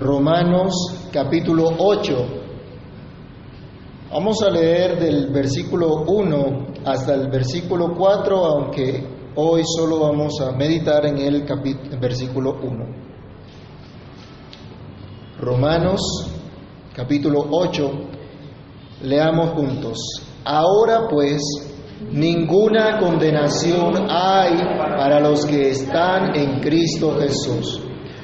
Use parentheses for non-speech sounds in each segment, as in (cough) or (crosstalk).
Romanos capítulo 8. Vamos a leer del versículo 1 hasta el versículo 4, aunque hoy solo vamos a meditar en el versículo 1. Romanos capítulo 8, leamos juntos. Ahora pues, ninguna condenación hay para los que están en Cristo Jesús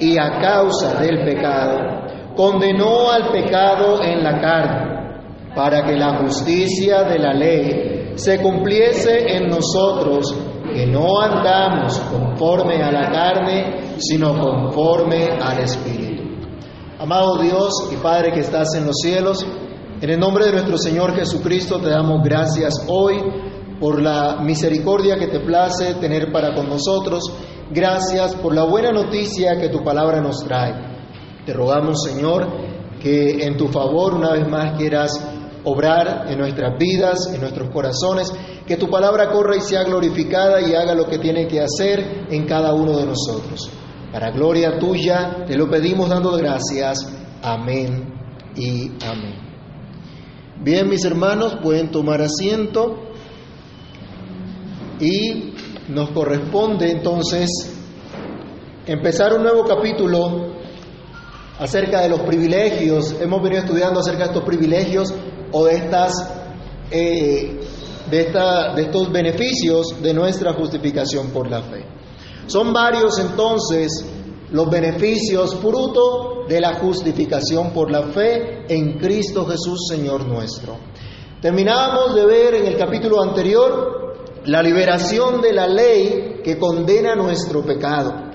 y a causa del pecado, condenó al pecado en la carne, para que la justicia de la ley se cumpliese en nosotros, que no andamos conforme a la carne, sino conforme al Espíritu. Amado Dios y Padre que estás en los cielos, en el nombre de nuestro Señor Jesucristo te damos gracias hoy por la misericordia que te place tener para con nosotros Gracias por la buena noticia que tu palabra nos trae. Te rogamos, Señor, que en tu favor una vez más quieras obrar en nuestras vidas, en nuestros corazones, que tu palabra corra y sea glorificada y haga lo que tiene que hacer en cada uno de nosotros. Para gloria tuya te lo pedimos dando gracias. Amén y amén. Bien, mis hermanos, pueden tomar asiento y nos corresponde entonces empezar un nuevo capítulo acerca de los privilegios. Hemos venido estudiando acerca de estos privilegios o de estas eh, de, esta, de estos beneficios de nuestra justificación por la fe. Son varios entonces los beneficios fruto de la justificación por la fe en Cristo Jesús Señor nuestro. Terminábamos de ver en el capítulo anterior la liberación de la ley que condena nuestro pecado.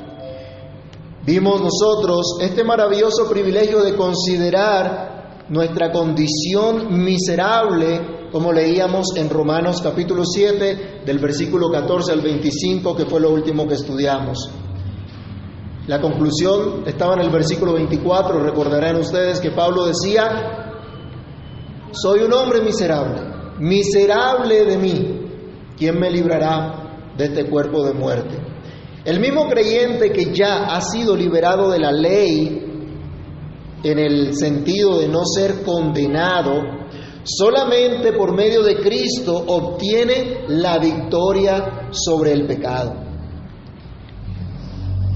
Vimos nosotros este maravilloso privilegio de considerar nuestra condición miserable, como leíamos en Romanos capítulo 7, del versículo 14 al 25, que fue lo último que estudiamos. La conclusión estaba en el versículo 24, recordarán ustedes que Pablo decía, soy un hombre miserable, miserable de mí, ¿quién me librará de este cuerpo de muerte? El mismo creyente que ya ha sido liberado de la ley en el sentido de no ser condenado, solamente por medio de Cristo obtiene la victoria sobre el pecado.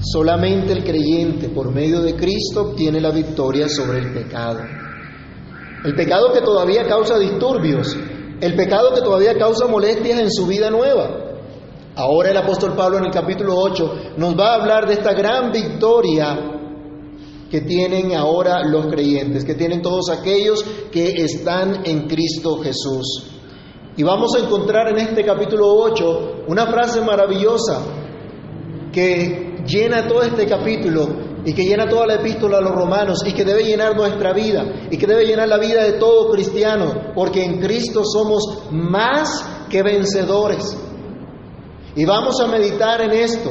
Solamente el creyente por medio de Cristo obtiene la victoria sobre el pecado. El pecado que todavía causa disturbios, el pecado que todavía causa molestias en su vida nueva. Ahora el apóstol Pablo en el capítulo 8 nos va a hablar de esta gran victoria que tienen ahora los creyentes, que tienen todos aquellos que están en Cristo Jesús. Y vamos a encontrar en este capítulo 8 una frase maravillosa que llena todo este capítulo y que llena toda la epístola a los romanos y que debe llenar nuestra vida y que debe llenar la vida de todo cristiano, porque en Cristo somos más que vencedores. Y vamos a meditar en esto,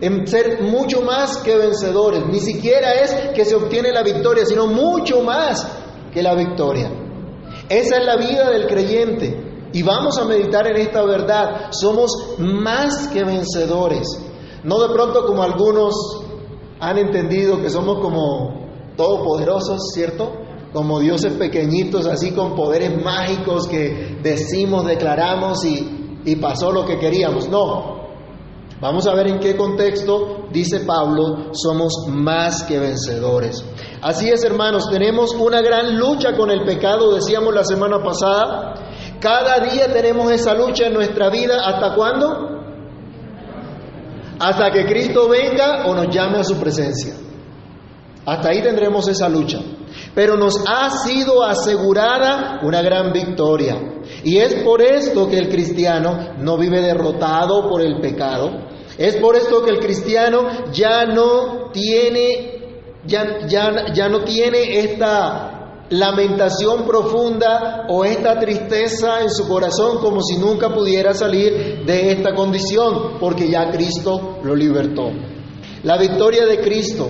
en ser mucho más que vencedores. Ni siquiera es que se obtiene la victoria, sino mucho más que la victoria. Esa es la vida del creyente. Y vamos a meditar en esta verdad. Somos más que vencedores. No de pronto como algunos han entendido que somos como todopoderosos, ¿cierto? Como dioses pequeñitos, así con poderes mágicos que decimos, declaramos y, y pasó lo que queríamos. No. Vamos a ver en qué contexto, dice Pablo, somos más que vencedores. Así es, hermanos, tenemos una gran lucha con el pecado, decíamos la semana pasada. Cada día tenemos esa lucha en nuestra vida. ¿Hasta cuándo? Hasta que Cristo venga o nos llame a su presencia. Hasta ahí tendremos esa lucha. Pero nos ha sido asegurada una gran victoria. Y es por esto que el cristiano no vive derrotado por el pecado. Es por esto que el cristiano ya no tiene ya, ya, ya no tiene esta lamentación profunda o esta tristeza en su corazón como si nunca pudiera salir de esta condición, porque ya Cristo lo libertó. La victoria de Cristo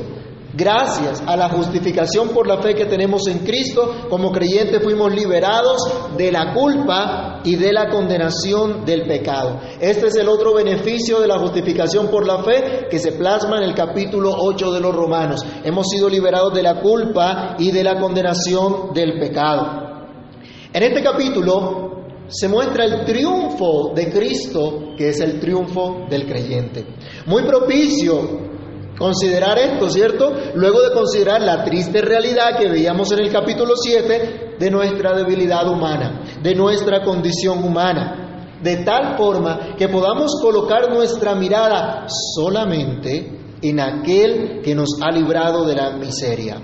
Gracias a la justificación por la fe que tenemos en Cristo, como creyentes fuimos liberados de la culpa y de la condenación del pecado. Este es el otro beneficio de la justificación por la fe que se plasma en el capítulo 8 de los Romanos. Hemos sido liberados de la culpa y de la condenación del pecado. En este capítulo se muestra el triunfo de Cristo, que es el triunfo del creyente. Muy propicio Considerar esto, ¿cierto? Luego de considerar la triste realidad que veíamos en el capítulo 7 de nuestra debilidad humana, de nuestra condición humana, de tal forma que podamos colocar nuestra mirada solamente en aquel que nos ha librado de la miseria.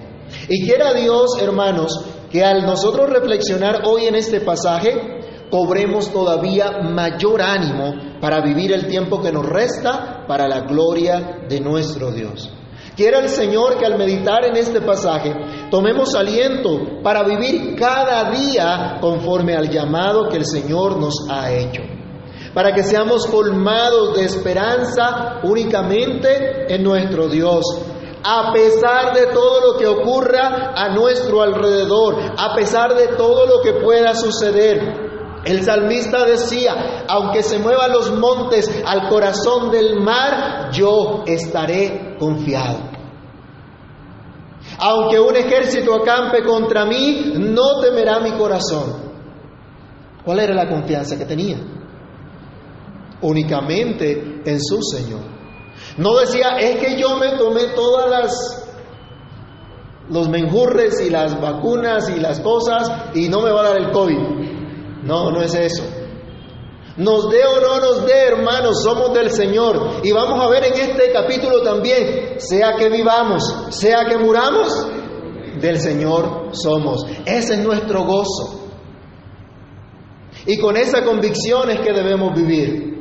Y quiera Dios, hermanos, que al nosotros reflexionar hoy en este pasaje, cobremos todavía mayor ánimo para vivir el tiempo que nos resta para la gloria de nuestro Dios. Quiera el Señor que al meditar en este pasaje tomemos aliento para vivir cada día conforme al llamado que el Señor nos ha hecho. Para que seamos colmados de esperanza únicamente en nuestro Dios, a pesar de todo lo que ocurra a nuestro alrededor, a pesar de todo lo que pueda suceder, el salmista decía, aunque se muevan los montes al corazón del mar, yo estaré confiado. Aunque un ejército acampe contra mí, no temerá mi corazón. ¿Cuál era la confianza que tenía? Únicamente en su Señor. No decía, es que yo me tomé todas las los menjurres y las vacunas y las cosas y no me va a dar el COVID. No, no es eso. Nos dé o no nos dé, hermanos, somos del Señor. Y vamos a ver en este capítulo también, sea que vivamos, sea que muramos, del Señor somos. Ese es nuestro gozo. Y con esa convicción es que debemos vivir.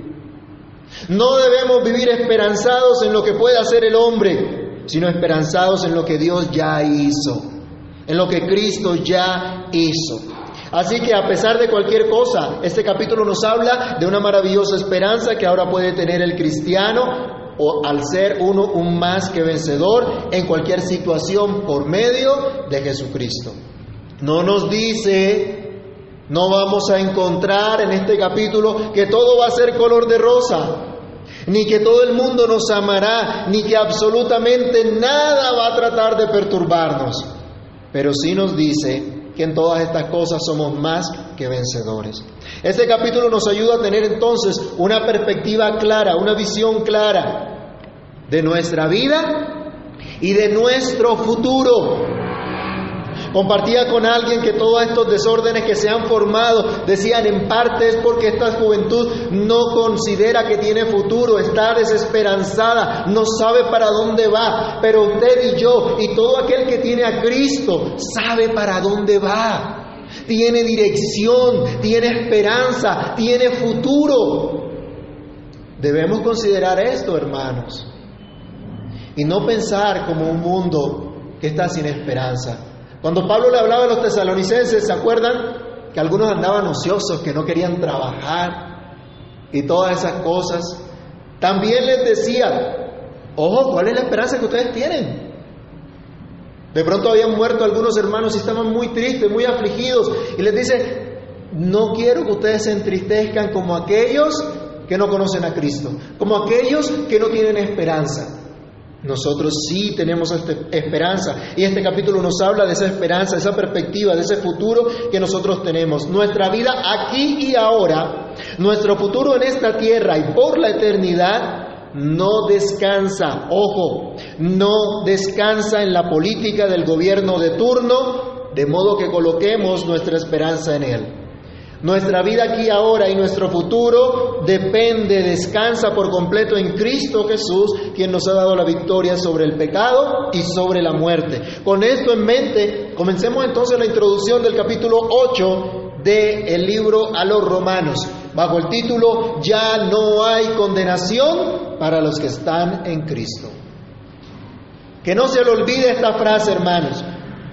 No debemos vivir esperanzados en lo que puede hacer el hombre, sino esperanzados en lo que Dios ya hizo, en lo que Cristo ya hizo. Así que a pesar de cualquier cosa, este capítulo nos habla de una maravillosa esperanza que ahora puede tener el cristiano o al ser uno un más que vencedor en cualquier situación por medio de Jesucristo. No nos dice, no vamos a encontrar en este capítulo que todo va a ser color de rosa, ni que todo el mundo nos amará, ni que absolutamente nada va a tratar de perturbarnos. Pero sí nos dice que en todas estas cosas somos más que vencedores. Este capítulo nos ayuda a tener entonces una perspectiva clara, una visión clara de nuestra vida y de nuestro futuro. Compartía con alguien que todos estos desórdenes que se han formado, decían en parte es porque esta juventud no considera que tiene futuro, está desesperanzada, no sabe para dónde va, pero usted y yo y todo aquel que tiene a Cristo sabe para dónde va. Tiene dirección, tiene esperanza, tiene futuro. Debemos considerar esto, hermanos, y no pensar como un mundo que está sin esperanza. Cuando Pablo le hablaba a los tesalonicenses, ¿se acuerdan? Que algunos andaban ociosos, que no querían trabajar y todas esas cosas. También les decía, ojo, ¿cuál es la esperanza que ustedes tienen? De pronto habían muerto algunos hermanos y estaban muy tristes, muy afligidos. Y les dice, no quiero que ustedes se entristezcan como aquellos que no conocen a Cristo, como aquellos que no tienen esperanza. Nosotros sí tenemos esta esperanza y este capítulo nos habla de esa esperanza, de esa perspectiva, de ese futuro que nosotros tenemos. Nuestra vida aquí y ahora, nuestro futuro en esta tierra y por la eternidad no descansa, ojo, no descansa en la política del gobierno de turno, de modo que coloquemos nuestra esperanza en él. Nuestra vida aquí ahora y nuestro futuro depende, descansa por completo en Cristo Jesús, quien nos ha dado la victoria sobre el pecado y sobre la muerte. Con esto en mente, comencemos entonces la introducción del capítulo 8 del libro a los romanos, bajo el título Ya no hay condenación para los que están en Cristo. Que no se le olvide esta frase, hermanos.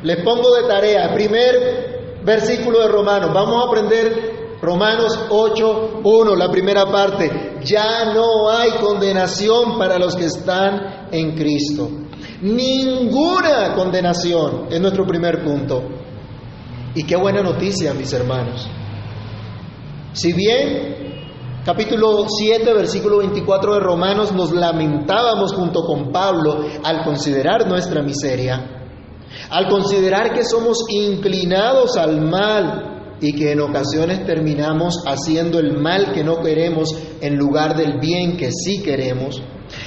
Les pongo de tarea, primer versículo de Romanos. Vamos a aprender Romanos 8, 1, la primera parte. Ya no hay condenación para los que están en Cristo. Ninguna condenación es nuestro primer punto. Y qué buena noticia, mis hermanos. Si bien capítulo 7, versículo 24 de Romanos nos lamentábamos junto con Pablo al considerar nuestra miseria, al considerar que somos inclinados al mal y que en ocasiones terminamos haciendo el mal que no queremos en lugar del bien que sí queremos.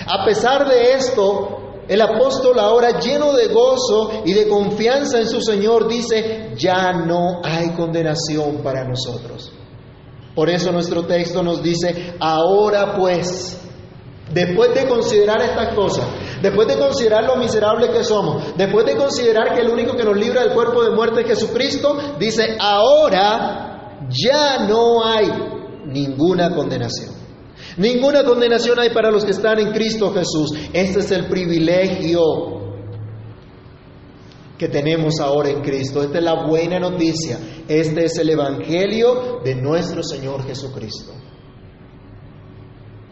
A pesar de esto, el apóstol ahora lleno de gozo y de confianza en su Señor dice, ya no hay condenación para nosotros. Por eso nuestro texto nos dice, ahora pues, después de considerar estas cosas, después de considerar lo miserable que somos, después de considerar que el único que nos libra del cuerpo de muerte es Jesucristo, dice, ahora ya no hay ninguna condenación. Ninguna condenación hay para los que están en Cristo Jesús. Este es el privilegio que tenemos ahora en Cristo. Esta es la buena noticia. Este es el Evangelio de nuestro Señor Jesucristo.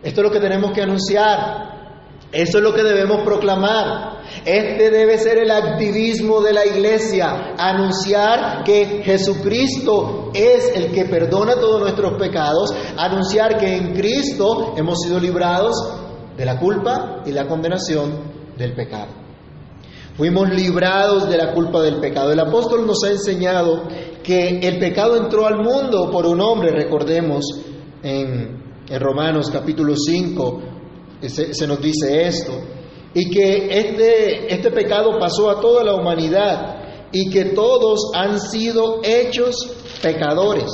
Esto es lo que tenemos que anunciar. Eso es lo que debemos proclamar. Este debe ser el activismo de la iglesia, anunciar que Jesucristo es el que perdona todos nuestros pecados, anunciar que en Cristo hemos sido librados de la culpa y la condenación del pecado. Fuimos librados de la culpa del pecado. El apóstol nos ha enseñado que el pecado entró al mundo por un hombre, recordemos en, Romanos capítulo 5, se, se, nos dice esto, y que este, este pecado pasó a toda la humanidad y que todos han sido hechos pecadores.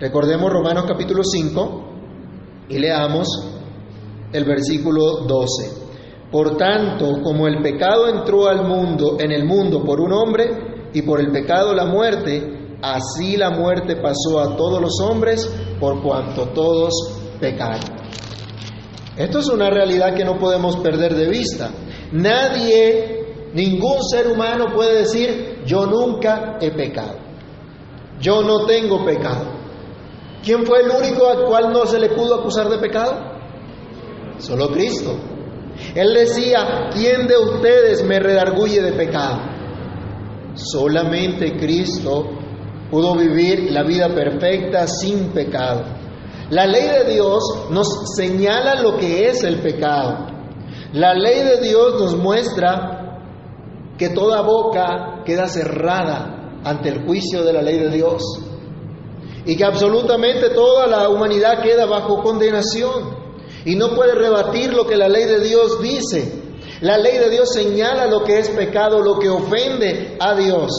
Recordemos Romanos capítulo 5 y leamos el versículo 12. Por tanto, como el pecado entró al mundo, en el mundo por un hombre, y por el pecado la muerte, así la muerte pasó a todos los hombres, por cuanto todos pecaron. Esto es una realidad que no podemos perder de vista. Nadie, ningún ser humano puede decir, yo nunca he pecado. Yo no tengo pecado. ¿Quién fue el único al cual no se le pudo acusar de pecado? Solo Cristo. Él decía, ¿quién de ustedes me redarguye de pecado? Solamente Cristo pudo vivir la vida perfecta sin pecado. La ley de Dios nos señala lo que es el pecado. La ley de Dios nos muestra que toda boca queda cerrada ante el juicio de la ley de Dios y que absolutamente toda la humanidad queda bajo condenación y no puede rebatir lo que la ley de Dios dice. La ley de Dios señala lo que es pecado, lo que ofende a Dios.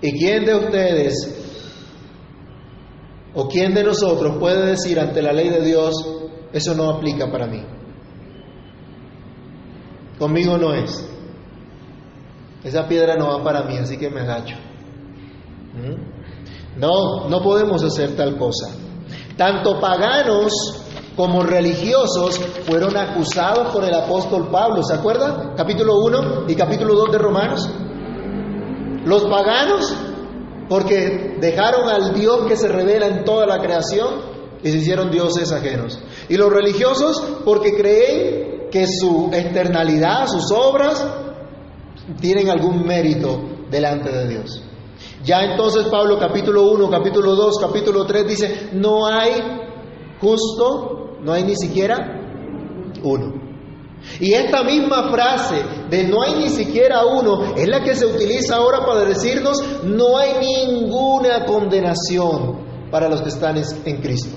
¿Y quién de ustedes o quién de nosotros puede decir ante la ley de Dios, eso no aplica para mí? Conmigo no es. Esa piedra no va para mí, así que me agacho. ¿Mm? No, no podemos hacer tal cosa. Tanto paganos como religiosos fueron acusados por el apóstol Pablo. ¿Se acuerdan? Capítulo 1 y capítulo 2 de Romanos. Los paganos, porque dejaron al Dios que se revela en toda la creación y se hicieron dioses ajenos. Y los religiosos, porque creen que su externalidad, sus obras, tienen algún mérito delante de Dios. Ya entonces Pablo capítulo 1, capítulo 2, capítulo 3 dice, no hay justo no hay ni siquiera uno. Y esta misma frase de no hay ni siquiera uno es la que se utiliza ahora para decirnos no hay ninguna condenación para los que están en Cristo.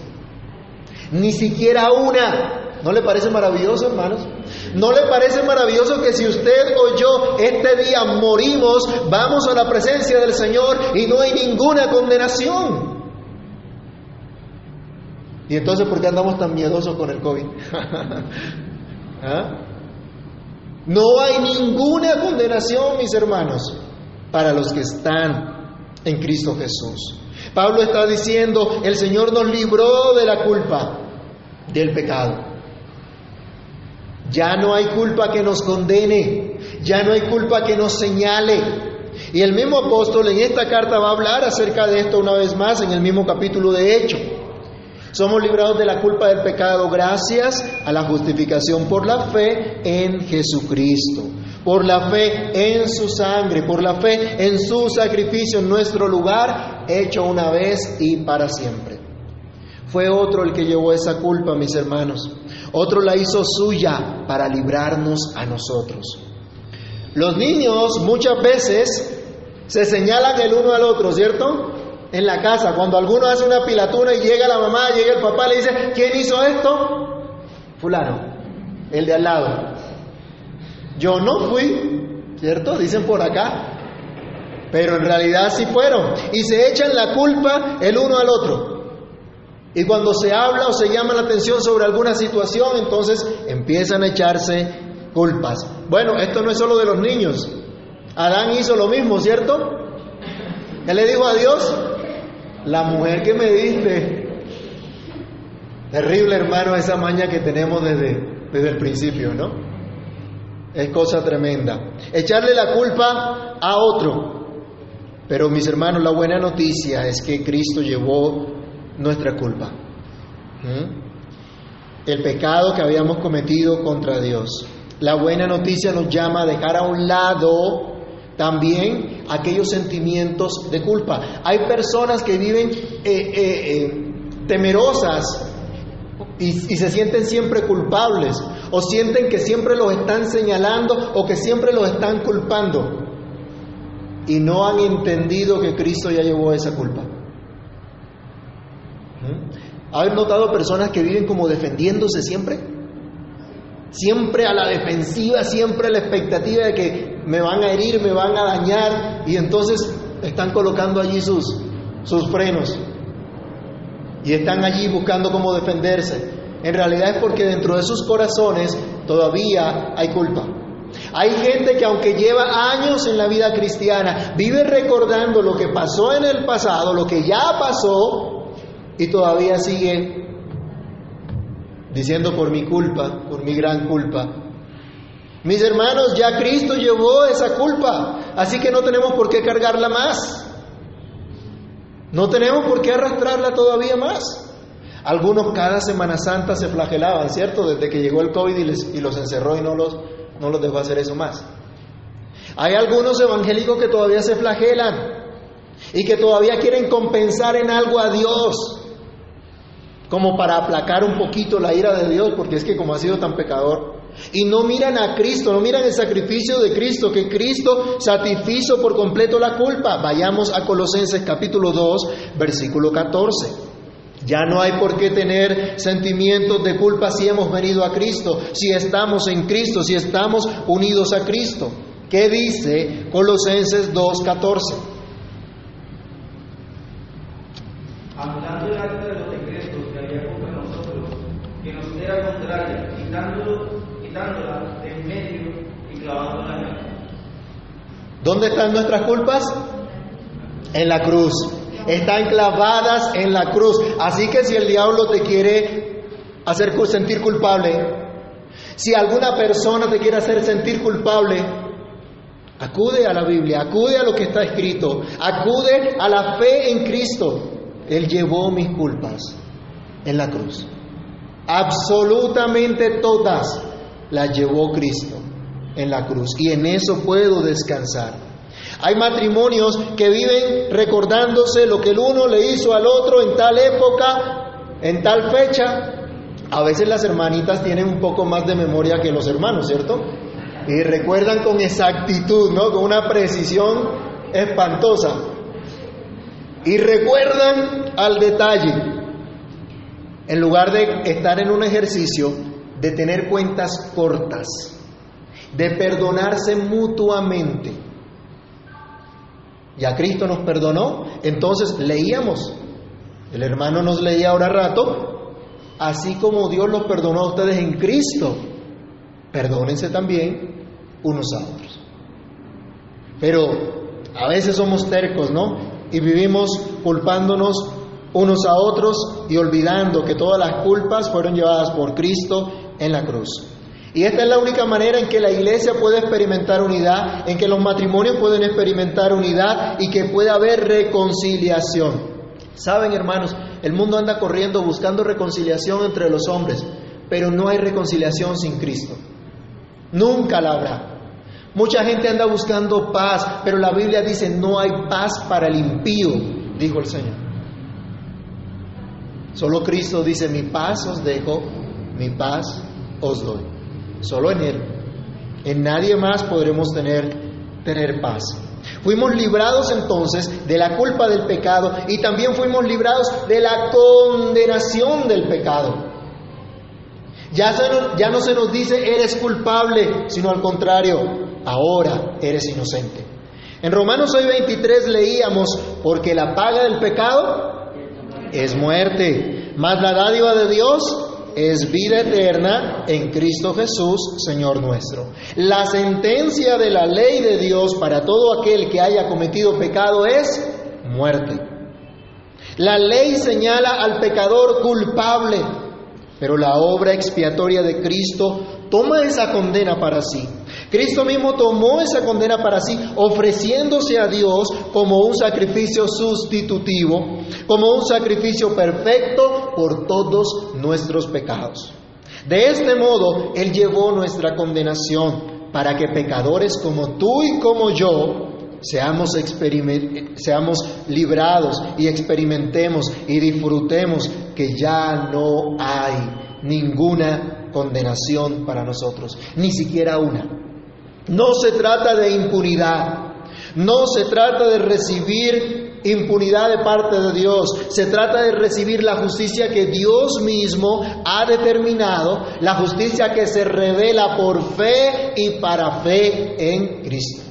Ni siquiera una. ¿No le parece maravilloso, hermanos? ¿No le parece maravilloso que si usted o yo este día morimos, vamos a la presencia del Señor y no hay ninguna condenación? ¿Y entonces por qué andamos tan miedosos con el COVID? (laughs) ¿Ah? No hay ninguna condenación, mis hermanos, para los que están en Cristo Jesús. Pablo está diciendo, el Señor nos libró de la culpa del pecado. Ya no hay culpa que nos condene, ya no hay culpa que nos señale. Y el mismo apóstol en esta carta va a hablar acerca de esto una vez más en el mismo capítulo de Hecho. Somos librados de la culpa del pecado gracias a la justificación por la fe en Jesucristo, por la fe en su sangre, por la fe en su sacrificio en nuestro lugar, hecho una vez y para siempre. Fue otro el que llevó esa culpa, mis hermanos. Otro la hizo suya para librarnos a nosotros. Los niños muchas veces se señalan el uno al otro, ¿cierto? En la casa, cuando alguno hace una pilatuna y llega la mamá, llega el papá, le dice, ¿quién hizo esto? Fulano, el de al lado. Yo no fui, ¿cierto? Dicen por acá. Pero en realidad sí fueron. Y se echan la culpa el uno al otro. Y cuando se habla o se llama la atención sobre alguna situación, entonces empiezan a echarse culpas. Bueno, esto no es solo de los niños. Adán hizo lo mismo, ¿cierto? Él le dijo a Dios, la mujer que me diste. Terrible, hermano, esa maña que tenemos desde, desde el principio, ¿no? Es cosa tremenda. Echarle la culpa a otro. Pero mis hermanos, la buena noticia es que Cristo llevó nuestra culpa. ¿Mm? El pecado que habíamos cometido contra Dios. La buena noticia nos llama a dejar a un lado también aquellos sentimientos de culpa. Hay personas que viven eh, eh, eh, temerosas y, se sienten siempre culpables o sienten que siempre los están señalando o que siempre los están culpando y no han entendido que Cristo ya llevó esa culpa. ¿Has notado personas que viven como defendiéndose siempre? Siempre a la defensiva, siempre a la expectativa de que me van a herir, me van a dañar y entonces están colocando allí sus, sus frenos y están allí buscando cómo defenderse. En realidad es porque dentro de sus corazones todavía hay culpa. Hay gente que aunque lleva años en la vida cristiana, vive recordando lo que pasó en el pasado, lo que ya pasó, y todavía sigue diciendo por mi culpa, por mi gran culpa. Mis hermanos, ya Cristo llevó esa culpa, así que no tenemos por qué cargarla más. No tenemos por qué arrastrarla todavía más. Algunos cada Semana Santa se flagelaban, ¿cierto? Desde que llegó el COVID y, les, y los encerró y no los, no los dejó hacer eso más. Hay algunos evangélicos que todavía se flagelan y que todavía quieren compensar en algo a Dios como para aplacar un poquito la ira de Dios, porque es que como ha sido tan pecador, y no miran a Cristo, no miran el sacrificio de Cristo, que Cristo satisfizo por completo la culpa. Vayamos a Colosenses capítulo 2, versículo 14. Ya no hay por qué tener sentimientos de culpa si hemos venido a Cristo, si estamos en Cristo, si estamos unidos a Cristo. ¿Qué dice Colosenses 2, 14? Hablando del acta de los decretos que había contra nosotros, que nos era quitándola de en medio y clavándola en la cruz. ¿Dónde están nuestras culpas? En la cruz. Están clavadas en la cruz. Así que si el diablo te quiere hacer sentir culpable, si alguna persona te quiere hacer sentir culpable, acude a la Biblia, acude a lo que está escrito, acude a la fe en Cristo. Él llevó mis culpas en la cruz. Absolutamente todas las llevó Cristo en la cruz. Y en eso puedo descansar. Hay matrimonios que viven recordándose lo que el uno le hizo al otro en tal época, en tal fecha. A veces las hermanitas tienen un poco más de memoria que los hermanos, ¿cierto? Y recuerdan con exactitud, ¿no? Con una precisión espantosa y recuerdan al detalle, en lugar de estar en un ejercicio de tener cuentas cortas, de perdonarse mutuamente. Ya Cristo nos perdonó, entonces leíamos, el hermano nos leía ahora rato, así como Dios los perdonó a ustedes en Cristo, perdónense también unos a otros. Pero a veces somos tercos, ¿no? y vivimos culpándonos unos a otros y olvidando que todas las culpas fueron llevadas por Cristo en la cruz. Y esta es la única manera en que la iglesia puede experimentar unidad, en que los matrimonios pueden experimentar unidad y que pueda haber reconciliación. Saben, hermanos, el mundo anda corriendo buscando reconciliación entre los hombres, pero no hay reconciliación sin Cristo. Nunca la habrá. Mucha gente anda buscando paz, pero la Biblia dice no hay paz para el impío, dijo el Señor. Solo Cristo dice, mi paz os dejo, mi paz os doy. Solo en Él. En nadie más podremos tener, tener paz. Fuimos librados entonces de la culpa del pecado y también fuimos librados de la condenación del pecado. Ya, ya no se nos dice eres culpable, sino al contrario, ahora eres inocente. En Romanos 6:23 leíamos, porque la paga del pecado es muerte, mas la dádiva de Dios es vida eterna en Cristo Jesús, Señor nuestro. La sentencia de la ley de Dios para todo aquel que haya cometido pecado es muerte. La ley señala al pecador culpable, pero la obra expiatoria de Cristo toma esa condena para sí. Cristo mismo tomó esa condena para sí, ofreciéndose a Dios como un sacrificio sustitutivo, como un sacrificio perfecto por todos nuestros pecados. De este modo, Él llevó nuestra condenación para que pecadores como tú y como yo seamos, librados y experimentemos y disfrutemos que ya no hay ninguna condenación para nosotros, ni siquiera una. No se trata de impunidad, no se trata de recibir impunidad de parte de Dios, se trata de recibir la justicia que Dios mismo ha determinado, la justicia que se revela por fe y para fe en Cristo.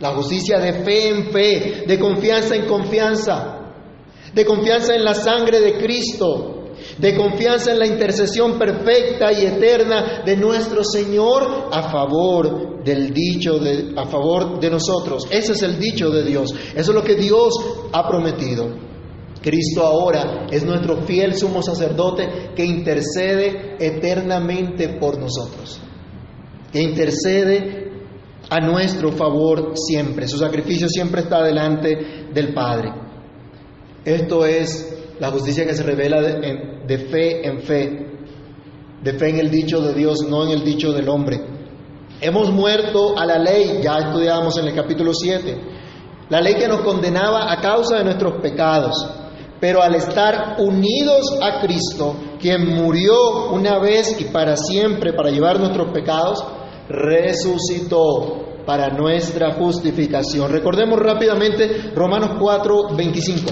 La justicia de fe en fe, de confianza en confianza, de confianza en la sangre de Cristo, de confianza en la intercesión perfecta y eterna de nuestro Señor a favor del dicho de a favor de nosotros. Ese es el dicho de Dios. Eso es lo que Dios ha prometido. Cristo ahora es nuestro fiel sumo sacerdote que intercede eternamente por nosotros. Que intercede a nuestro favor siempre. Su sacrificio siempre está delante del Padre. Esto es la justicia que se revela de, fe en fe, de fe en el dicho de Dios, no en el dicho del hombre. Hemos muerto a la ley, ya estudiábamos en el capítulo 7, la ley que nos condenaba a causa de nuestros pecados, pero al estar unidos a Cristo, quien murió una vez y para siempre para llevar nuestros pecados, resucitó para nuestra justificación. Recordemos rápidamente Romanos 4, 25.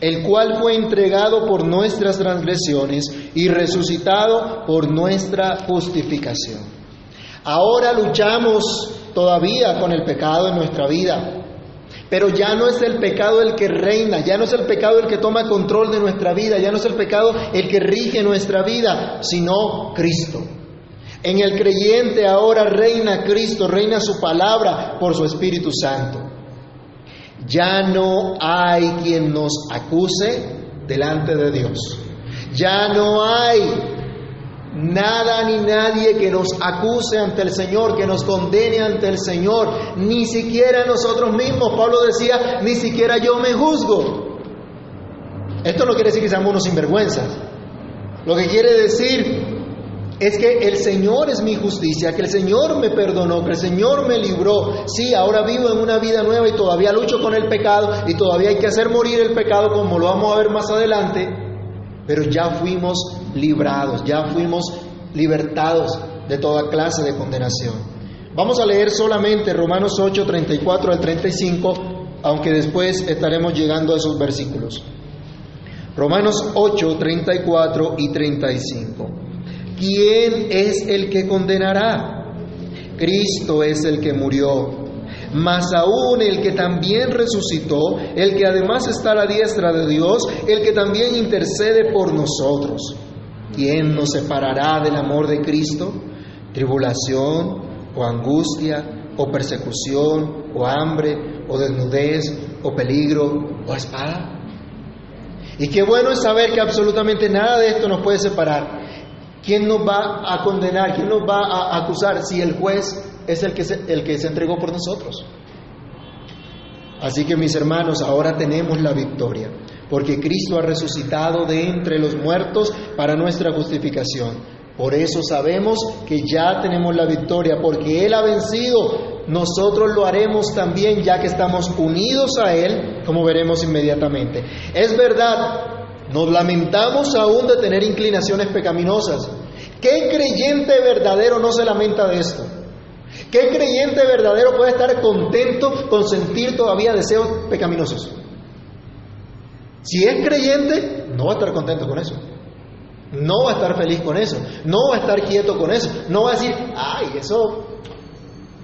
El cual fue entregado por nuestras transgresiones y resucitado por nuestra justificación. Ahora luchamos todavía con el pecado en nuestra vida, pero ya no es el pecado el que reina, ya no es el pecado el que toma control de nuestra vida, ya no es el pecado el que rige nuestra vida, sino Cristo. En el creyente ahora reina Cristo, reina su palabra por su Espíritu Santo. Ya no hay quien nos acuse delante de Dios. Ya no hay nada ni nadie que nos acuse ante el Señor, que nos condene ante el Señor, ni siquiera nosotros mismos. Pablo decía, ni siquiera yo me juzgo. Esto no quiere decir que seamos unos sinvergüenzas. Lo que quiere decir es que el Señor es mi justicia, que el Señor me perdonó, que el Señor me libró. Sí, ahora vivo en una vida nueva y todavía lucho con el pecado y todavía hay que hacer morir el pecado como lo vamos a ver más adelante, pero ya fuimos librados, ya fuimos libertados de toda clase de condenación. Vamos a leer solamente Romanos 8, 34 al 35, aunque después estaremos llegando a esos versículos. Romanos 8, 34 y 35. ¿Quién es el que condenará? Cristo es el que murió, mas aún el que también resucitó, el que además está a la diestra de Dios, el que también intercede por nosotros. ¿Quién nos separará del amor de Cristo? ¿Tribulación o angustia o persecución o hambre o desnudez o peligro o espada? Y qué bueno es saber que absolutamente nada de esto nos puede separar. ¿Quién nos va a condenar? ¿Quién nos va a acusar si el juez es el que se, el que se entregó por nosotros? Así que mis hermanos, ahora tenemos la victoria, porque Cristo ha resucitado de entre los muertos para nuestra justificación. Por eso sabemos que ya tenemos la victoria, porque Él ha vencido. Nosotros lo haremos también ya que estamos unidos a Él, como veremos inmediatamente. Es verdad, nos lamentamos aún de tener inclinaciones pecaminosas. ¿Qué creyente verdadero no se lamenta de esto? ¿Qué creyente verdadero puede estar contento con sentir todavía deseos pecaminosos? Si es creyente, no va a estar contento con eso. No va a estar feliz con eso, no va a estar quieto con eso, no va a decir, ay, eso,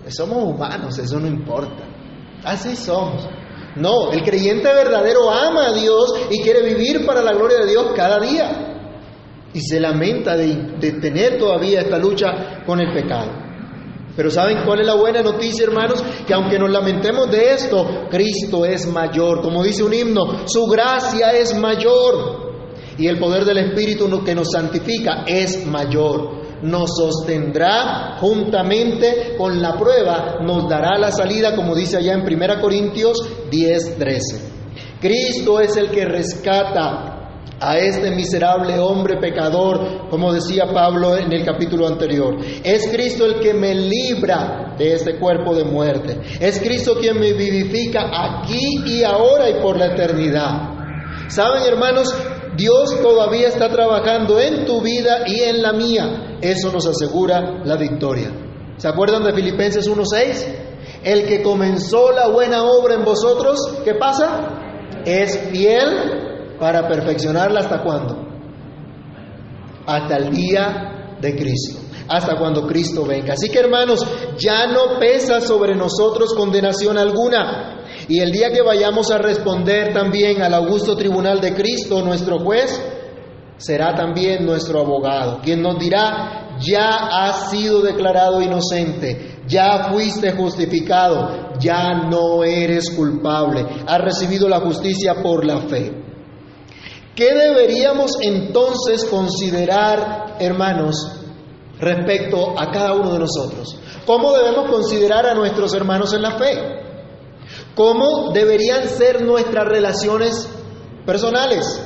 somos humanos, eso no importa. Así somos. No, el creyente verdadero ama a Dios y quiere vivir para la gloria de Dios cada día. Y se lamenta de, tener todavía esta lucha con el pecado. Pero ¿saben cuál es la buena noticia, hermanos? Que aunque nos lamentemos de esto, Cristo es mayor. Como dice un himno, su gracia es mayor y el poder del Espíritu que nos santifica es mayor. Nos sostendrá juntamente con la prueba, nos dará la salida, como dice allá en 1 Corintios 10, 13. Cristo es el que rescata a este miserable hombre pecador, como decía Pablo en el capítulo anterior. Es Cristo el que me libra de este cuerpo de muerte. Es Cristo quien me vivifica aquí y ahora y por la eternidad. Saben, hermanos, Dios todavía está trabajando en tu vida y en la mía. Eso nos asegura la victoria. ¿Se acuerdan de Filipenses 1.6? El que comenzó la buena obra en vosotros, ¿qué pasa? Es fiel para perfeccionarla hasta cuándo? Hasta el día de Cristo hasta cuando Cristo venga. Así que hermanos, ya no pesa sobre nosotros condenación alguna. Y el día que vayamos a responder también al augusto tribunal de Cristo, nuestro juez, será también nuestro abogado, quien nos dirá, ya has sido declarado inocente, ya fuiste justificado, ya no eres culpable, has recibido la justicia por la fe. ¿Qué deberíamos entonces considerar, hermanos, respecto a cada uno de nosotros? ¿Cómo debemos considerar a nuestros hermanos en la fe? ¿Cómo deberían ser nuestras relaciones personales?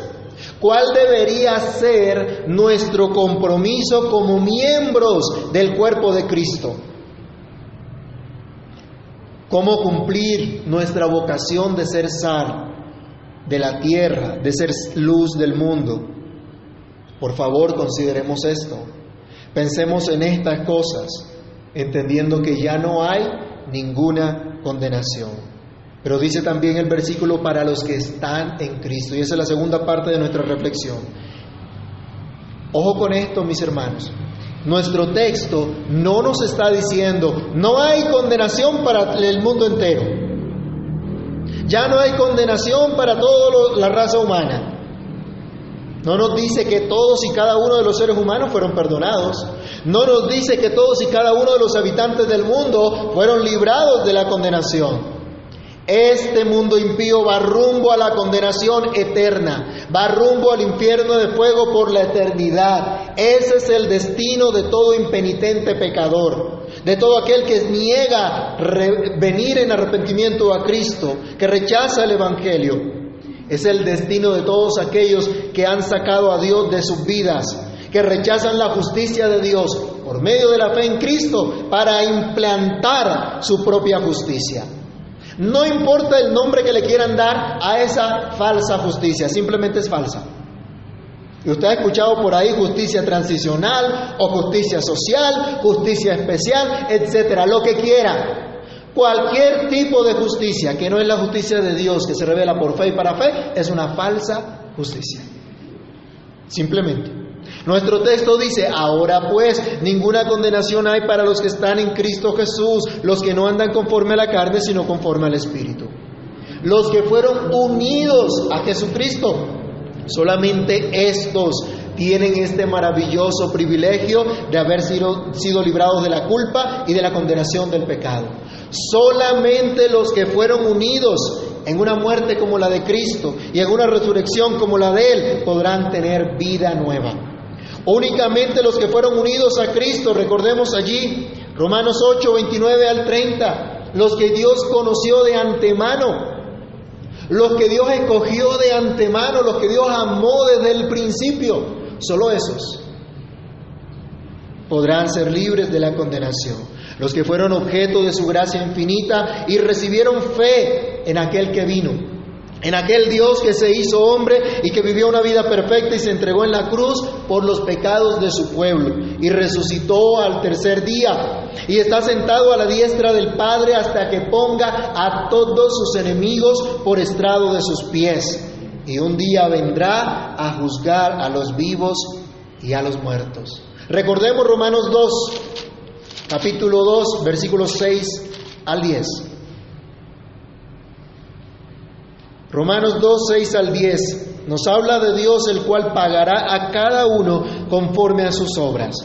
¿Cuál debería ser nuestro compromiso como miembros del cuerpo de Cristo? ¿Cómo cumplir nuestra vocación de ser sal de la tierra, de ser luz del mundo? Por favor, consideremos esto. Pensemos en estas cosas, entendiendo que ya no hay ninguna condenación. Pero dice también el versículo para los que están en Cristo. Y esa es la segunda parte de nuestra reflexión. Ojo con esto, mis hermanos. Nuestro texto no nos está diciendo, no hay condenación para el mundo entero. Ya no hay condenación para toda la raza humana. No nos dice que todos y cada uno de los seres humanos fueron perdonados. No nos dice que todos y cada uno de los habitantes del mundo fueron librados de la condenación. Este mundo impío va rumbo a la condenación eterna, va rumbo al infierno de fuego por la eternidad. Ese es el destino de todo impenitente pecador, de todo aquel que niega venir en arrepentimiento a Cristo, que rechaza el Evangelio. Es el destino de todos aquellos que han sacado a Dios de sus vidas, que rechazan la justicia de Dios por medio de la fe en Cristo para implantar su propia justicia. No importa el nombre que le quieran dar a esa falsa justicia, simplemente es falsa. Y usted ha escuchado por ahí justicia transicional o justicia social, justicia especial, etcétera, lo que quiera. Cualquier tipo de justicia que no es la justicia de Dios que se revela por fe y para fe es una falsa justicia. Simplemente. Nuestro texto dice, ahora pues, ninguna condenación hay para los que están en Cristo Jesús, los que no andan conforme a la carne, sino conforme al Espíritu. Los que fueron unidos a Jesucristo, solamente estos tienen este maravilloso privilegio de haber sido, librados de la culpa y de la condenación del pecado. Solamente los que fueron unidos en una muerte como la de Cristo y en una resurrección como la de Él, podrán tener vida nueva. Únicamente los que fueron unidos a Cristo, recordemos allí, Romanos 8, 29 al 30, los que Dios conoció de antemano, los que Dios escogió de antemano, los que Dios amó desde el principio, solo esos podrán ser libres de la condenación. Los que fueron objeto de su gracia infinita y recibieron fe en aquel que vino, en aquel Dios que se hizo hombre y que vivió una vida perfecta y se entregó en la cruz por los pecados de su pueblo y resucitó al tercer día y está sentado a la diestra del Padre hasta que ponga a todos sus enemigos por estrado de sus pies. Y un día vendrá a juzgar a los vivos y a los muertos. Recordemos Romanos 2, capítulo 2, versículos 6 al 10. Romanos 2, 6 al 10 nos habla de Dios el cual pagará a cada uno conforme a sus obras.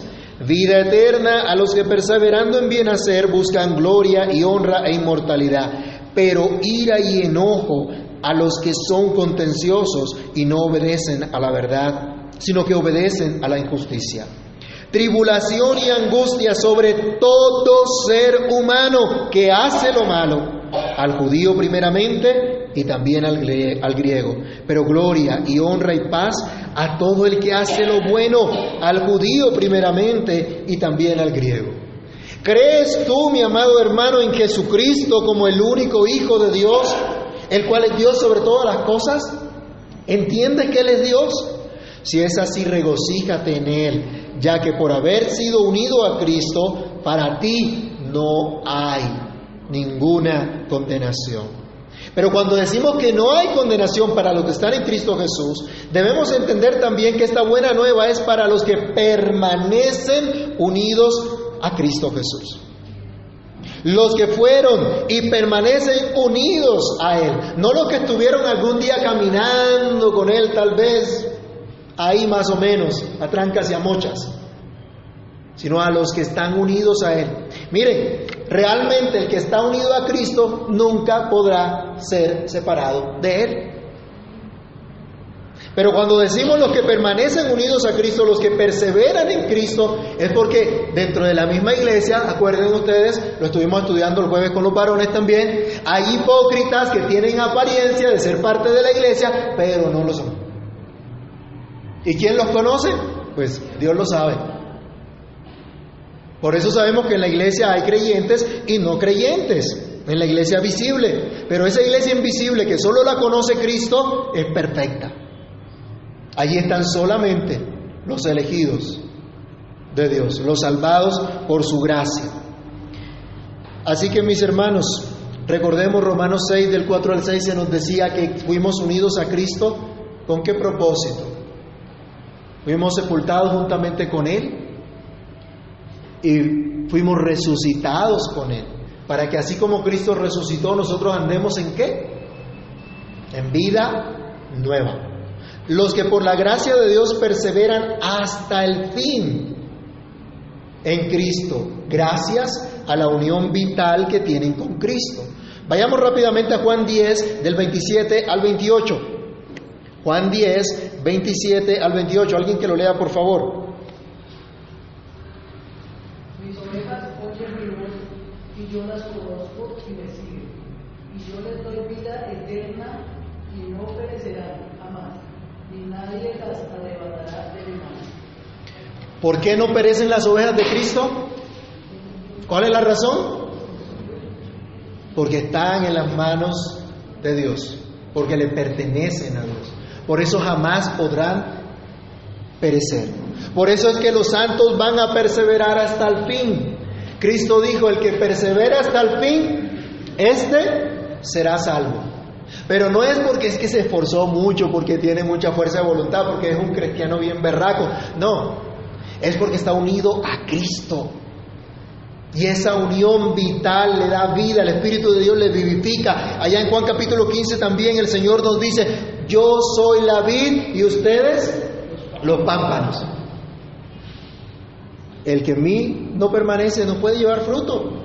Vida eterna a los que perseverando en bien hacer buscan gloria y honra e inmortalidad, pero ira y enojo a los que son contenciosos y no obedecen a la verdad, sino que obedecen a la injusticia. Tribulación y angustia sobre todo ser humano que hace lo malo, al judío primeramente y también al, griego, pero gloria y honra y paz a todo el que hace lo bueno, al judío primeramente y también al griego. ¿Crees tú, mi amado hermano, en Jesucristo como el único Hijo de Dios, el cual es Dios sobre todas las cosas? ¿Entiendes que Él es Dios? Si es así, regocíjate en Él, ya que por haber sido unido a Cristo, para ti no hay ninguna condenación. Pero cuando decimos que no hay condenación para los que están en Cristo Jesús, debemos entender también que esta buena nueva es para los que permanecen unidos a Cristo Jesús. Los que fueron y permanecen unidos a Él, no los que estuvieron algún día caminando con Él tal vez, ahí más o menos, a trancas y a mochas, sino a los que están unidos a Él. Miren, realmente el que está unido a Cristo nunca podrá ser separado de Él. Pero cuando decimos los que permanecen unidos a Cristo, los que perseveran en Cristo, es porque dentro de la misma iglesia, acuerden ustedes, lo estuvimos estudiando el jueves con los varones también, hay hipócritas que tienen apariencia de ser parte de la iglesia, pero no lo son. ¿Y quién los conoce? Pues Dios lo sabe. Por eso sabemos que en la iglesia hay creyentes y no creyentes, en la iglesia visible. Pero esa iglesia invisible que solo la conoce Cristo es perfecta. Allí están solamente los elegidos de Dios, los salvados por su gracia. Así que mis hermanos, recordemos Romanos 6 del 4 al 6 se nos decía que fuimos unidos a Cristo con qué propósito? Fuimos sepultados juntamente con Él y fuimos resucitados con Él. Para que así como Cristo resucitó, nosotros andemos en qué? En vida nueva. Los que por la gracia de Dios perseveran hasta el fin en Cristo, gracias a la unión vital que tienen con Cristo. Vayamos rápidamente a Juan 10, del 27 al 28. Juan 10, 27 al 28. Alguien que lo lea, por favor. Mis ovejas oyen mi voz y yo las conozco y me siguen. Y yo les doy vida eterna y no perecerán jamás, ni nadie las arrebatará de mi mano. ¿Por qué no perecen las ovejas de Cristo? ¿Cuál es la razón? Porque están en las manos de Dios, porque le pertenecen a Dios. Por eso jamás podrán perecer. Por eso es que los santos van a perseverar hasta el fin. Cristo dijo, el que persevera hasta el fin, este será salvo. Pero no es porque es que se esforzó mucho, porque tiene mucha fuerza de voluntad, porque es un cristiano bien berraco. No, es porque está unido a Cristo. Y esa unión vital le da vida, el Espíritu de Dios le vivifica. Allá en Juan capítulo 15 también el Señor nos dice, yo soy la vid y ustedes los pámpanos. El que en mí no permanece no puede llevar fruto.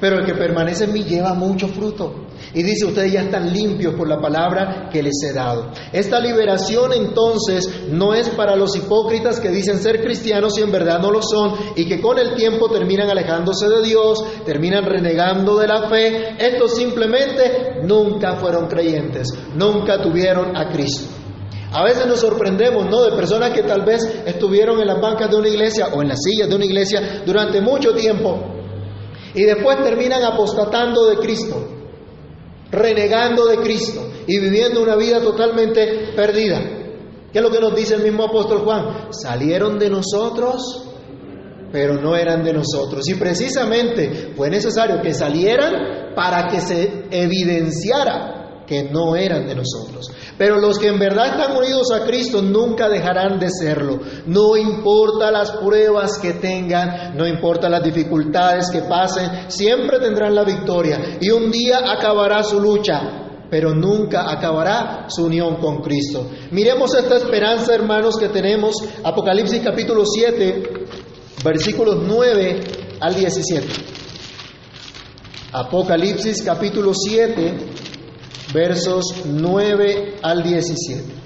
pero el que permanece en mí lleva mucho fruto. Y dice, ustedes ya están limpios por la palabra que les he dado. Esta liberación entonces no es para los hipócritas que dicen ser cristianos y en verdad no lo son y que con el tiempo terminan alejándose de Dios, terminan renegando de la fe. Estos simplemente nunca fueron creyentes, nunca tuvieron a Cristo. A veces nos sorprendemos, ¿no? De personas que tal vez estuvieron en las bancas de una iglesia o en las sillas de una iglesia durante mucho tiempo y después terminan apostatando de Cristo, renegando de Cristo y viviendo una vida totalmente perdida. ¿Qué es lo que nos dice el mismo apóstol Juan? Salieron de nosotros, pero no eran de nosotros. Y precisamente fue necesario que salieran para que se evidenciara que no eran de nosotros. Pero los que en verdad están unidos a Cristo nunca dejarán de serlo. No importa las pruebas que tengan, no importa las dificultades que pasen, siempre tendrán la victoria. Y un día acabará su lucha, pero nunca acabará su unión con Cristo. Miremos esta esperanza, hermanos, que tenemos. Apocalipsis capítulo 7, versículos 9 al 17. Apocalipsis capítulo 7, versos 9 al 17.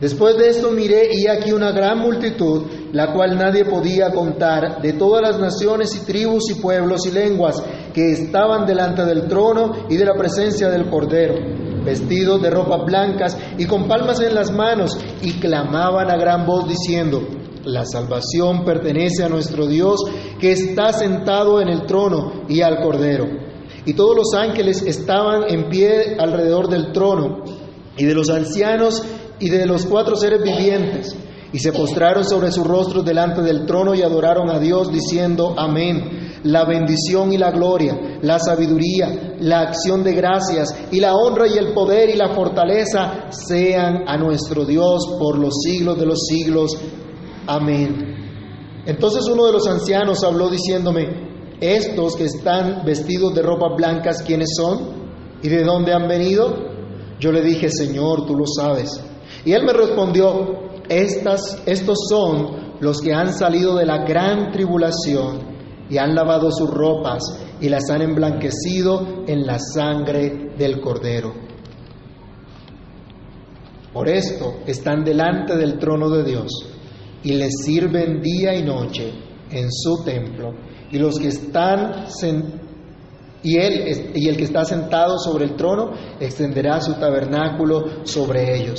Después de esto miré y aquí una gran multitud, la cual nadie podía contar, de todas las naciones y tribus y pueblos y lenguas que estaban delante del trono y de la presencia del Cordero, vestidos de ropas blancas y con palmas en las manos, y clamaban a gran voz diciendo, la salvación pertenece a nuestro Dios que está sentado en el trono y al Cordero y todos los ángeles estaban en pie alrededor del trono, y de los ancianos y de los cuatro seres vivientes, y se postraron sobre sus rostros delante del trono y adoraron a Dios, diciendo, Amén. La bendición y la gloria, la sabiduría, la acción de gracias y la honra y el poder y la fortaleza sean a nuestro Dios por los siglos de los siglos. Amén. Entonces uno de los ancianos habló diciéndome, estos que están vestidos de ropas blancas, ¿quiénes son? ¿Y de dónde han venido? Yo le dije, Señor, tú lo sabes. Y él me respondió, Estas, estos son los que han salido de la gran tribulación y han lavado sus ropas y las han emblanquecido en la sangre del cordero. Por esto están delante del trono de Dios y les sirven día y noche en su templo y los que están y él y el que está sentado sobre el trono extenderá su tabernáculo sobre ellos.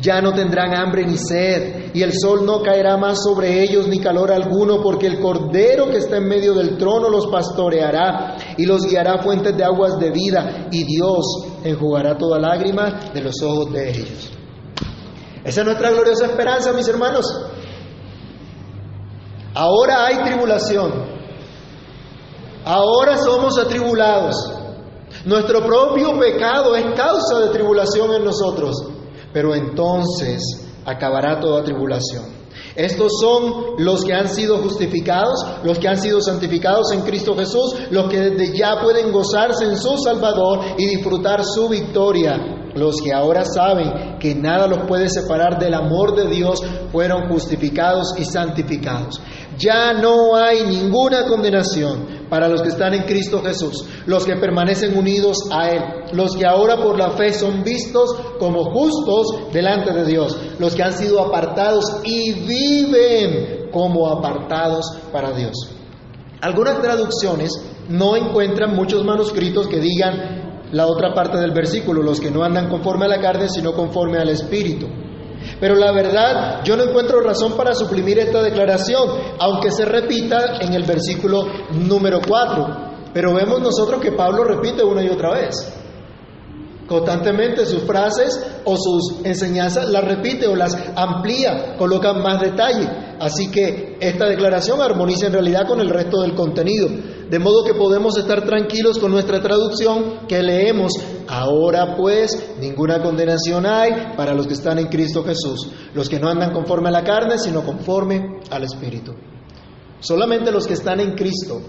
Ya no tendrán hambre ni sed, y el sol no caerá más sobre ellos ni calor alguno, porque el cordero que está en medio del trono los pastoreará y los guiará a fuentes de aguas de vida, y Dios enjugará toda lágrima de los ojos de ellos. Esa es nuestra gloriosa esperanza, mis hermanos. Ahora hay tribulación, Ahora somos atribulados. Nuestro propio pecado es causa de tribulación en nosotros, pero entonces acabará toda tribulación. Estos son los que han sido justificados, los que han sido santificados en Cristo Jesús, los que desde ya pueden gozarse en su Salvador y disfrutar su victoria. Los que ahora saben que nada los puede separar del amor de Dios fueron justificados y santificados. Ya no hay ninguna condenación para los que están en Cristo Jesús, los que permanecen unidos a Él, los que ahora por la fe son vistos como justos delante de Dios, los que han sido apartados y viven como apartados para Dios. Algunas traducciones no encuentran muchos manuscritos que digan la otra parte del versículo, los que no andan conforme a la carne, sino conforme al Espíritu. Pero la verdad, yo no encuentro razón para suprimir esta declaración, aunque se repita en el versículo número 4. Pero vemos nosotros que Pablo repite una y otra vez. Constantemente sus frases o sus enseñanzas las repite o las amplía, coloca más detalle. Así que esta declaración armoniza en realidad con el resto del contenido. De modo que podemos estar tranquilos con nuestra traducción que leemos. Ahora pues ninguna condenación hay para los que están en Cristo Jesús, los que no andan conforme a la carne, sino conforme al Espíritu. Solamente los que están en Cristo,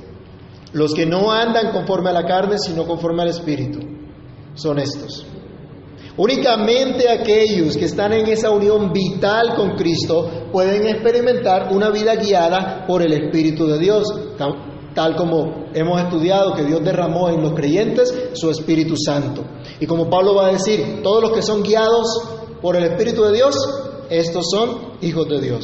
los que no andan conforme a la carne, sino conforme al Espíritu, son estos. Únicamente aquellos que están en esa unión vital con Cristo pueden experimentar una vida guiada por el Espíritu de Dios. Tal como hemos estudiado que Dios derramó en los creyentes su Espíritu Santo. Y como Pablo va a decir, todos los que son guiados por el Espíritu de Dios, estos son hijos de Dios.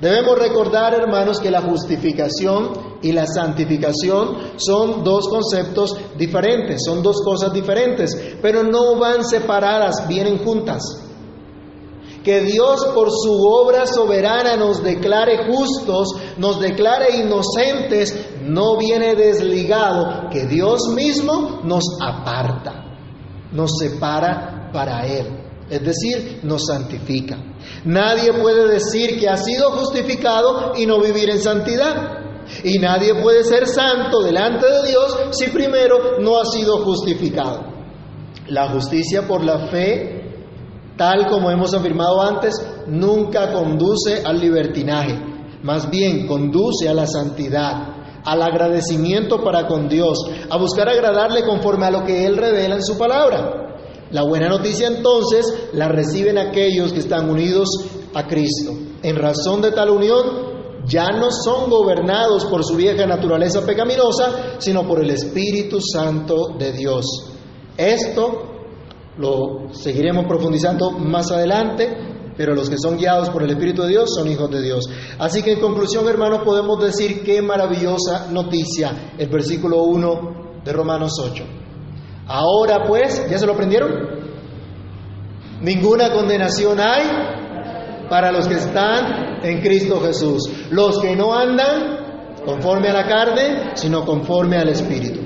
Debemos recordar, hermanos, que la justificación y la santificación son dos conceptos diferentes, son dos cosas diferentes, pero no van separadas, vienen juntas. Que Dios por su obra soberana nos declare justos, nos declare inocentes, no viene desligado, que Dios mismo nos aparta, nos separa para Él, es decir, nos santifica. Nadie puede decir que ha sido justificado y no vivir en santidad. Y nadie puede ser santo delante de Dios si primero no ha sido justificado. La justicia por la fe, tal como hemos afirmado antes, nunca conduce al libertinaje, más bien conduce a la santidad, al agradecimiento para con Dios, a buscar agradarle conforme a lo que Él revela en su palabra. La buena noticia entonces la reciben aquellos que están unidos a Cristo. En razón de tal unión, ya no son gobernados por su vieja naturaleza pecaminosa, sino por el Espíritu Santo de Dios. Esto lo seguiremos profundizando más adelante, pero los que son guiados por el Espíritu de Dios son hijos de Dios. Así que en conclusión, hermanos, podemos decir qué maravillosa noticia el versículo 1 de Romanos 8. Ahora pues, ¿ya se lo aprendieron? Ninguna condenación hay para los que están en Cristo Jesús. Los que no andan conforme a la carne, sino conforme al Espíritu.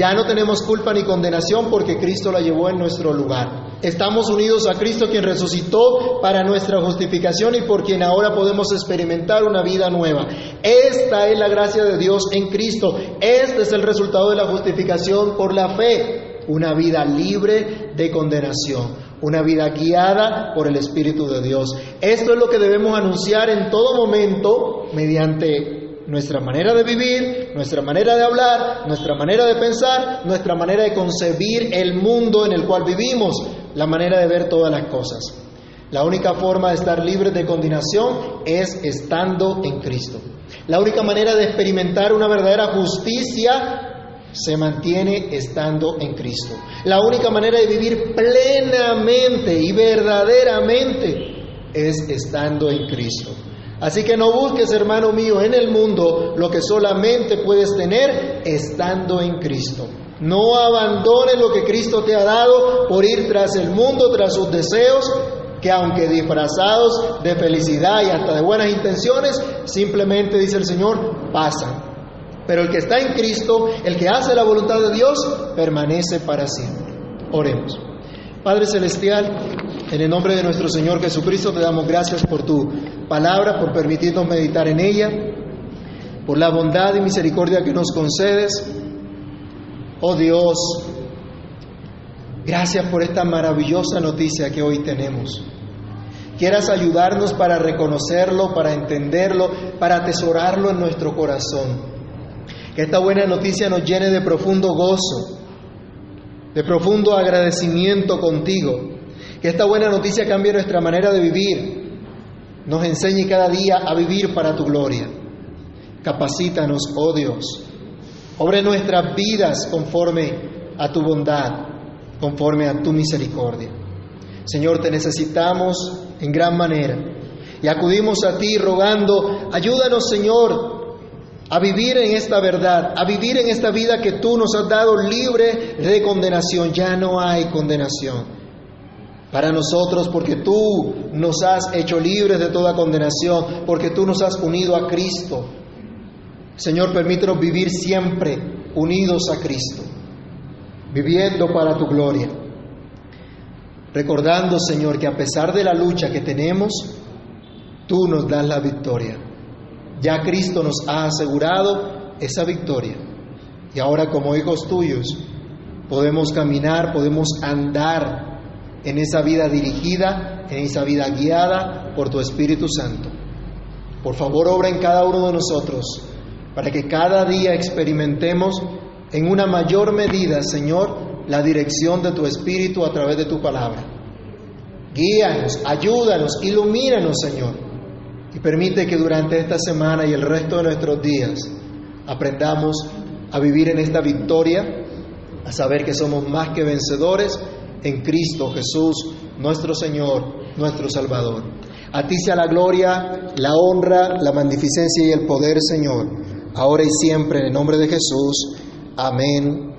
Ya no tenemos culpa ni condenación porque Cristo la llevó en nuestro lugar. Estamos unidos a Cristo quien resucitó para nuestra justificación y por quien ahora podemos experimentar una vida nueva. Esta es la gracia de Dios en Cristo. Este es el resultado de la justificación por la fe una vida libre de condenación, una vida guiada por el Espíritu de Dios. Esto es lo que debemos anunciar en todo momento mediante nuestra manera de vivir, nuestra manera de hablar, nuestra manera de pensar, nuestra manera de concebir el mundo en el cual vivimos, la manera de ver todas las cosas. La única forma de estar libres de condenación es estando en Cristo. La única manera de experimentar una verdadera justicia se mantiene estando en Cristo. La única manera de vivir plenamente y verdaderamente es estando en Cristo. Así que no busques, hermano mío, en el mundo lo que solamente puedes tener estando en Cristo. No abandones lo que Cristo te ha dado por ir tras el mundo, tras sus deseos, que aunque disfrazados de felicidad y hasta de buenas intenciones, simplemente, dice el Señor, pasan. Pero el que está en Cristo, el que hace la voluntad de Dios, permanece para siempre. Oremos. Padre Celestial, en el nombre de nuestro Señor Jesucristo te damos gracias por tu palabra, por permitirnos meditar en ella, por la bondad y misericordia que nos concedes. Oh Dios, gracias por esta maravillosa noticia que hoy tenemos. Quieras ayudarnos para reconocerlo, para entenderlo, para atesorarlo en nuestro corazón. Que esta buena noticia nos llene de profundo gozo, de profundo agradecimiento contigo. Que esta buena noticia cambie nuestra manera de vivir, nos enseñe cada día a vivir para tu gloria. Capacítanos, oh Dios. Obre nuestras vidas conforme a tu bondad, conforme a tu misericordia. Señor, te necesitamos en gran manera y acudimos a ti rogando, ayúdanos, Señor, a vivir en esta verdad, a vivir en esta vida que tú nos has dado libre de condenación. Ya no hay condenación para nosotros porque tú nos has hecho libres de toda condenación, porque tú nos has unido a Cristo. Señor, permítenos vivir siempre unidos a Cristo, viviendo para tu gloria. Recordando, Señor, que a pesar de la lucha que tenemos, tú nos das la victoria. Ya Cristo nos ha asegurado esa victoria. Y ahora como hijos tuyos podemos caminar, podemos andar en esa vida dirigida, en esa vida guiada por tu Espíritu Santo. Por favor, obra en cada uno de nosotros para que cada día experimentemos en una mayor medida, Señor, la dirección de tu Espíritu a través de tu palabra. Guíanos, ayúdanos, ilumínanos, Señor y permite que durante esta semana y el resto de nuestros días aprendamos a vivir en esta victoria, a saber que somos más que vencedores en Cristo Jesús, nuestro Señor, nuestro Salvador. A ti sea la gloria, la honra, la magnificencia y el poder, Señor, ahora y siempre, en el nombre de Jesús. Amén